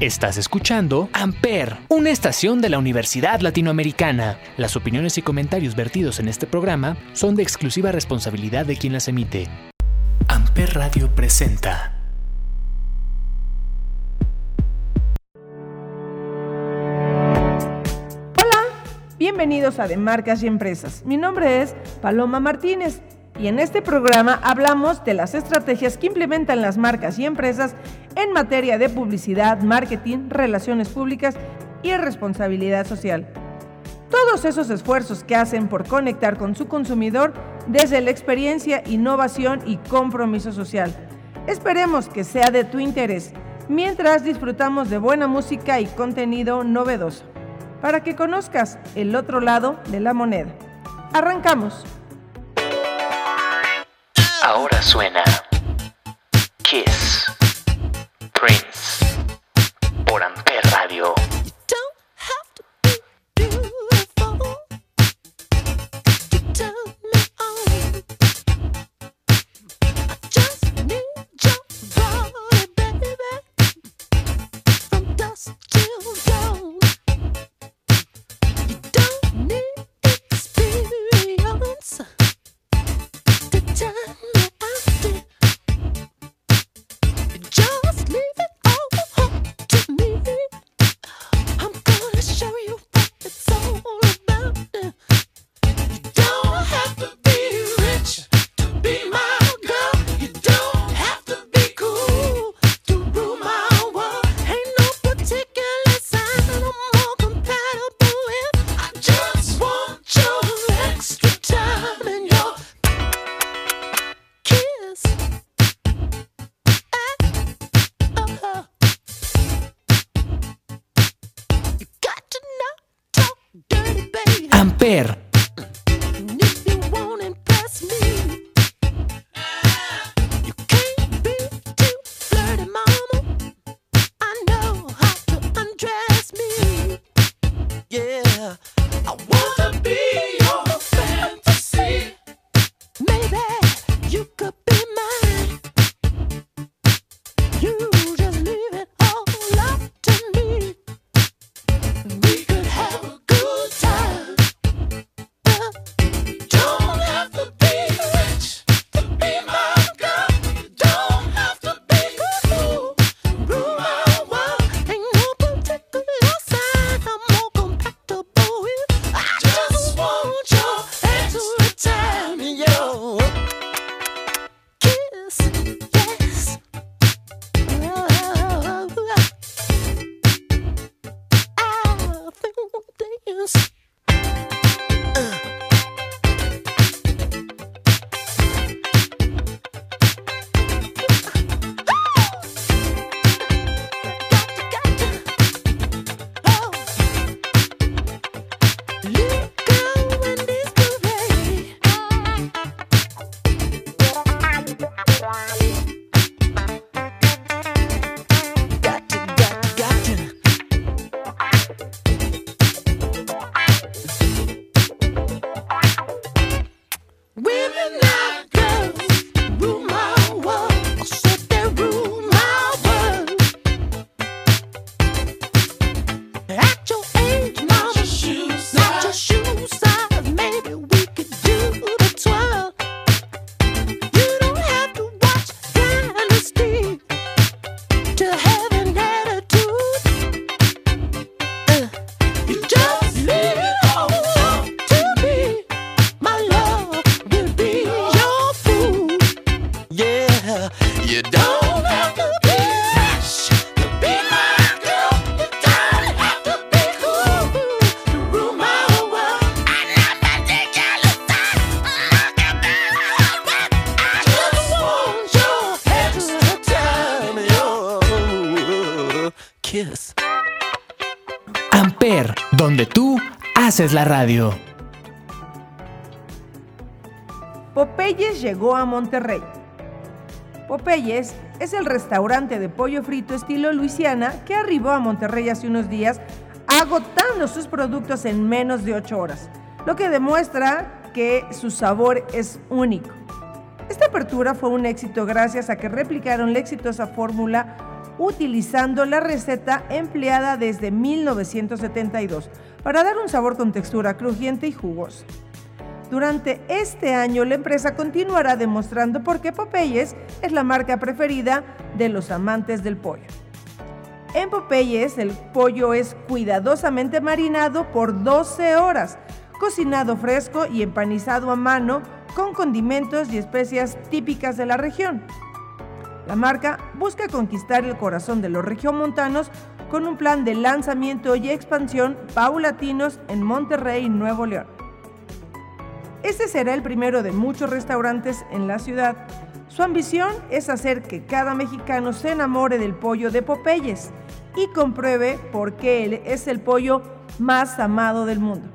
Estás escuchando Amper, una estación de la Universidad Latinoamericana. Las opiniones y comentarios vertidos en este programa son de exclusiva responsabilidad de quien las emite. Amper Radio presenta. Hola, bienvenidos a De Marcas y Empresas. Mi nombre es Paloma Martínez y en este programa hablamos de las estrategias que implementan las marcas y empresas en materia de publicidad, marketing, relaciones públicas y responsabilidad social. Todos esos esfuerzos que hacen por conectar con su consumidor desde la experiencia, innovación y compromiso social. Esperemos que sea de tu interés mientras disfrutamos de buena música y contenido novedoso, para que conozcas el otro lado de la moneda. Arrancamos. Ahora suena Kiss haces la radio. Popeyes llegó a Monterrey. Popeyes es el restaurante de pollo frito estilo Luisiana que arribó a Monterrey hace unos días agotando sus productos en menos de 8 horas, lo que demuestra que su sabor es único. Esta apertura fue un éxito gracias a que replicaron la exitosa fórmula utilizando la receta empleada desde 1972 para dar un sabor con textura crujiente y jugosa. Durante este año la empresa continuará demostrando por qué Popeyes es la marca preferida de los amantes del pollo. En Popeyes el pollo es cuidadosamente marinado por 12 horas, cocinado fresco y empanizado a mano con condimentos y especias típicas de la región. La marca busca conquistar el corazón de los regiomontanos con un plan de lanzamiento y expansión paulatinos en Monterrey, Nuevo León. Este será el primero de muchos restaurantes en la ciudad. Su ambición es hacer que cada mexicano se enamore del pollo de Popeyes y compruebe por qué él es el pollo más amado del mundo.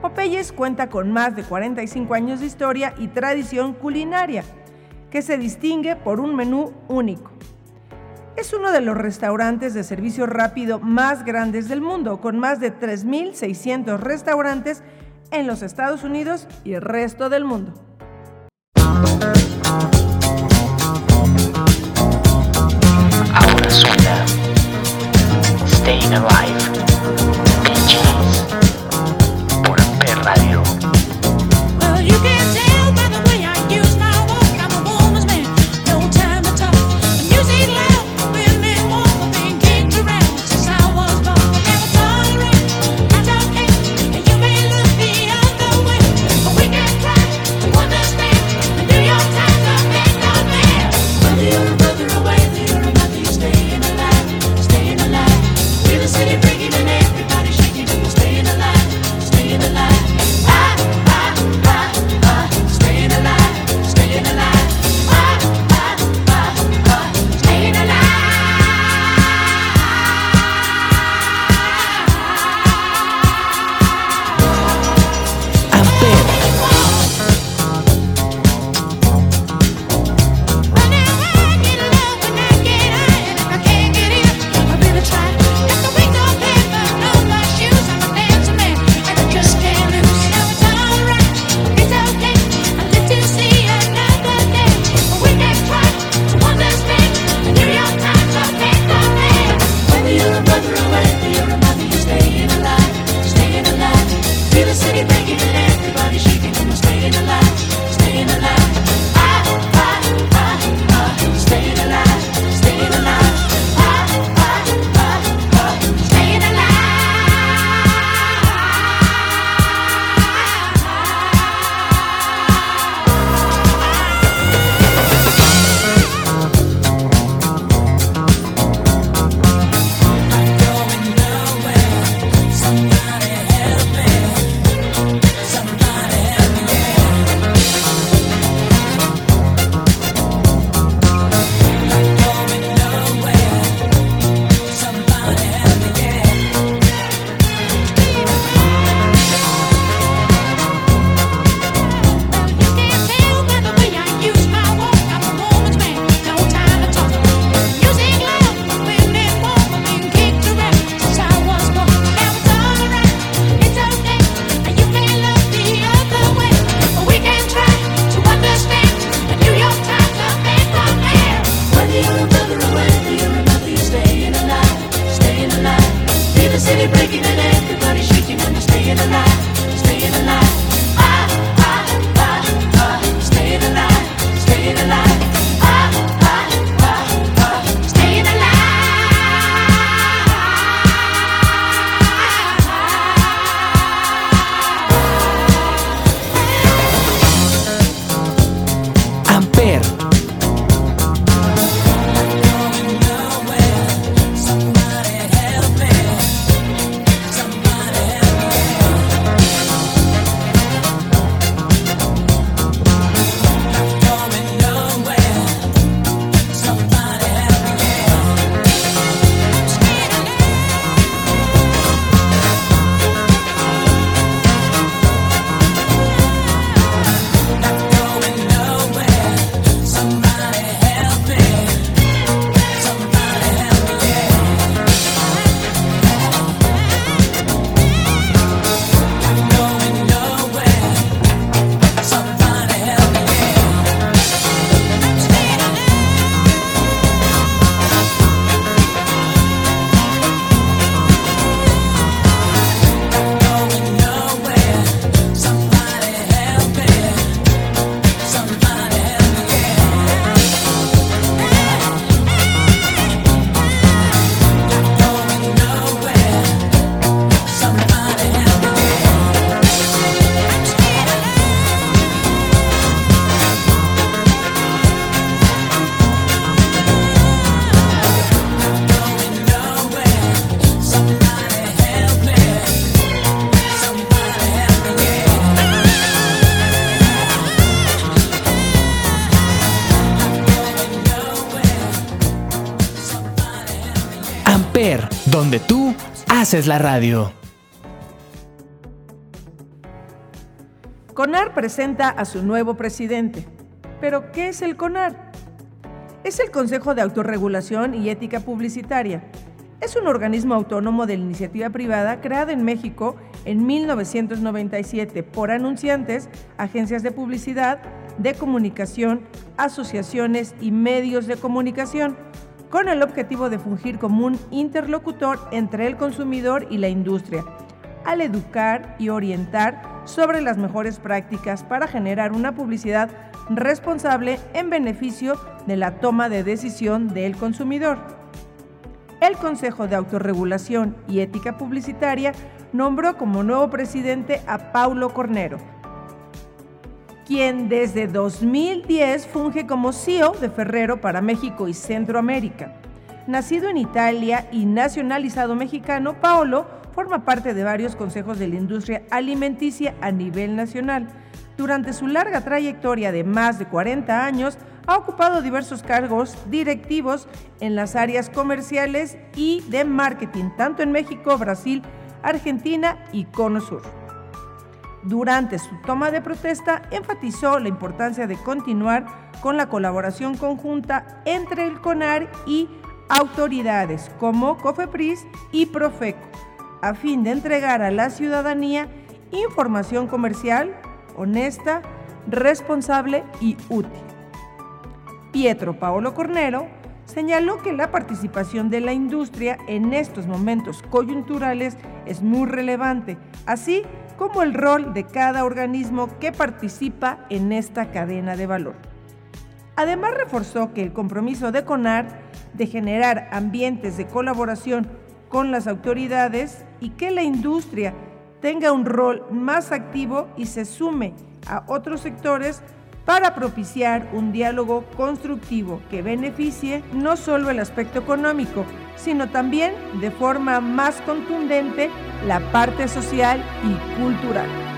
Popeyes cuenta con más de 45 años de historia y tradición culinaria, que se distingue por un menú único. Es uno de los restaurantes de servicio rápido más grandes del mundo, con más de 3.600 restaurantes en los Estados Unidos y el resto del mundo. Ahora suena Staying Alive donde tú haces la radio. CONAR presenta a su nuevo presidente. ¿Pero qué es el CONAR? Es el Consejo de Autorregulación y Ética Publicitaria. Es un organismo autónomo de la iniciativa privada creado en México en 1997 por anunciantes, agencias de publicidad, de comunicación, asociaciones y medios de comunicación, con el objetivo de fungir como un interlocutor entre el consumidor y la industria, al educar y orientar sobre las mejores prácticas para generar una publicidad responsable en beneficio de la toma de decisión del consumidor. El Consejo de Autorregulación y Ética Publicitaria nombró como nuevo presidente a Paulo Cornero, quien desde 2010 funge como CEO de Ferrero para México y Centroamérica. Nacido en Italia y nacionalizado mexicano, Paolo forma parte de varios consejos de la industria alimenticia a nivel nacional. Durante su larga trayectoria de más de 40 años, ha ocupado diversos cargos directivos en las áreas comerciales y de marketing, tanto en México, Brasil, Argentina y Cono Sur. Durante su toma de protesta, enfatizó la importancia de continuar con la colaboración conjunta entre el CONAR y autoridades como COFEPRIS y Profeco, a fin de entregar a la ciudadanía información comercial honesta, responsable y útil. Pietro Paolo Cornero señaló que la participación de la industria en estos momentos coyunturales es muy relevante, así como el rol de cada organismo que participa en esta cadena de valor. Además reforzó que el compromiso de CONAR de generar ambientes de colaboración con las autoridades y que la industria tenga un rol más activo y se sume a otros sectores para propiciar un diálogo constructivo que beneficie no solo el aspecto económico, sino también de forma más contundente la parte social y cultural.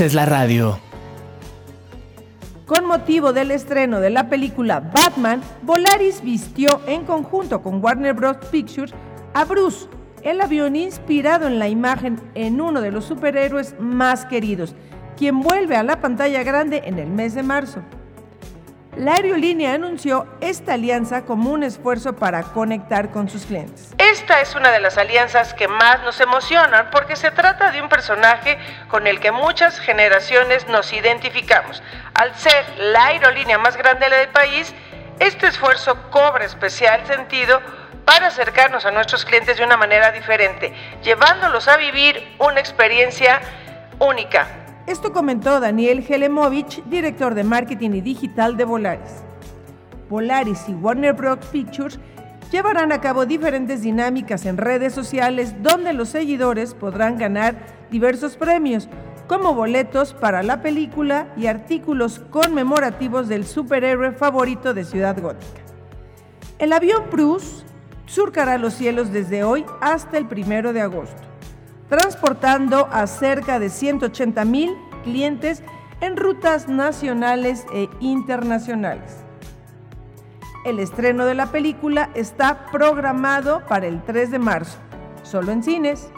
Haces la radio. Con motivo del estreno de la película Batman, Volaris vistió en conjunto con Warner Bros. Pictures a Bruce, el avión inspirado en la imagen en uno de los superhéroes más queridos, quien vuelve a la pantalla grande en el mes de marzo. La aerolínea anunció esta alianza como un esfuerzo para conectar con sus clientes. Esta es una de las alianzas que más nos emocionan porque se trata de un personaje con el que muchas generaciones nos identificamos. Al ser la aerolínea más grande del país, este esfuerzo cobra especial sentido para acercarnos a nuestros clientes de una manera diferente, llevándolos a vivir una experiencia única. Esto comentó Daniel Helemovich, director de marketing y digital de Volaris. Volaris y Warner Bros. Pictures llevarán a cabo diferentes dinámicas en redes sociales donde los seguidores podrán ganar diversos premios, como boletos para la película y artículos conmemorativos del superhéroe favorito de Ciudad Gótica. El avión Bruce surcará los cielos desde hoy hasta el primero de agosto, transportando a cerca de 180 mil clientes en rutas nacionales e internacionales. El estreno de la película está programado para el 3 de marzo, solo en cines.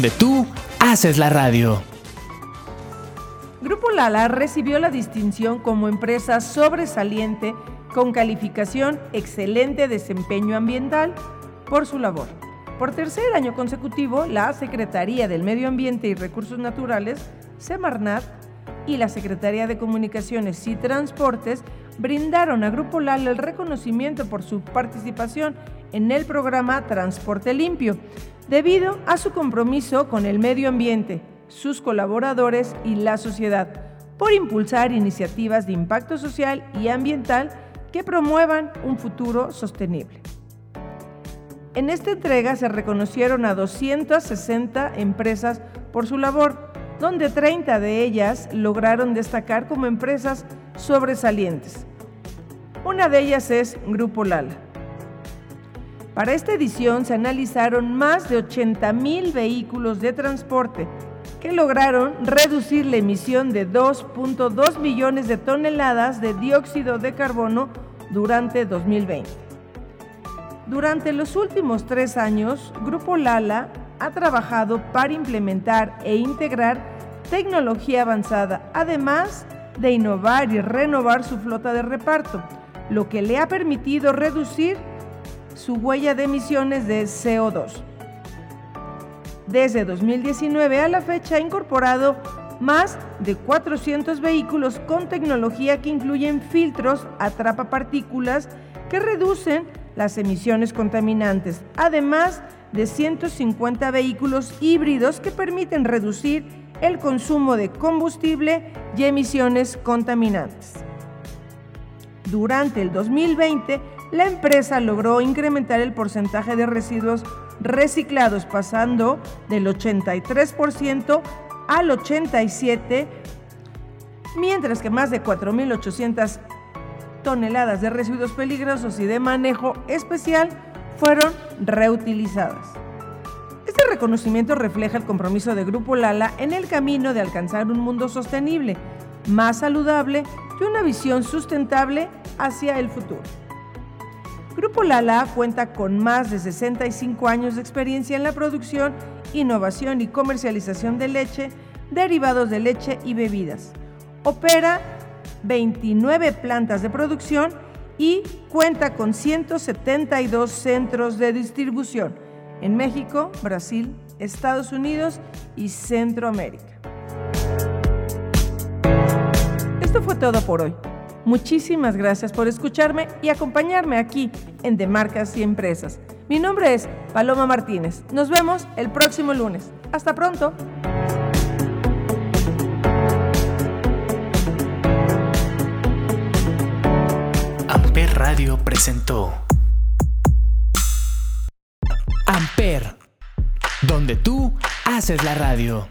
Donde tú haces la radio. Grupo Lala recibió la distinción como empresa sobresaliente con calificación excelente desempeño ambiental por su labor. Por tercer año consecutivo, la Secretaría del Medio Ambiente y Recursos Naturales, Semarnat, y la Secretaría de Comunicaciones y Transportes brindaron a Grupo Lala el reconocimiento por su participación en el programa Transporte Limpio, debido a su compromiso con el medio ambiente, sus colaboradores y la sociedad, por impulsar iniciativas de impacto social y ambiental que promuevan un futuro sostenible. En esta entrega se reconocieron a 260 empresas por su labor, donde 30 de ellas lograron destacar como empresas sobresalientes. Una de ellas es Grupo Lala. Para esta edición se analizaron más de 80 mil vehículos de transporte que lograron reducir la emisión de 2.2 millones de toneladas de dióxido de carbono durante 2020. Durante los últimos tres años, Grupo Lala ha trabajado para implementar e integrar tecnología avanzada, además de innovar y renovar su flota de reparto, lo que le ha permitido reducir su huella de emisiones de CO2. Desde 2019 a la fecha ha incorporado más de 400 vehículos con tecnología que incluyen filtros atrapa partículas que reducen las emisiones contaminantes, además de 150 vehículos híbridos que permiten reducir el consumo de combustible y emisiones contaminantes. Durante el 2020, la empresa logró incrementar el porcentaje de residuos reciclados, pasando del 83% al 87%, mientras que más de 4.800 toneladas de residuos peligrosos y de manejo especial fueron reutilizadas. Este reconocimiento refleja el compromiso de Grupo Lala en el camino de alcanzar un mundo sostenible, más saludable y una visión sustentable hacia el futuro. Grupo Lala cuenta con más de 65 años de experiencia en la producción, innovación y comercialización de leche, derivados de leche y bebidas. Opera 29 plantas de producción y cuenta con 172 centros de distribución en México, Brasil, Estados Unidos y Centroamérica. Esto fue todo por hoy. Muchísimas gracias por escucharme y acompañarme aquí en De Marcas y Empresas. Mi nombre es Paloma Martínez. Nos vemos el próximo lunes. Hasta pronto. Amper Radio presentó Amper, donde tú haces la radio.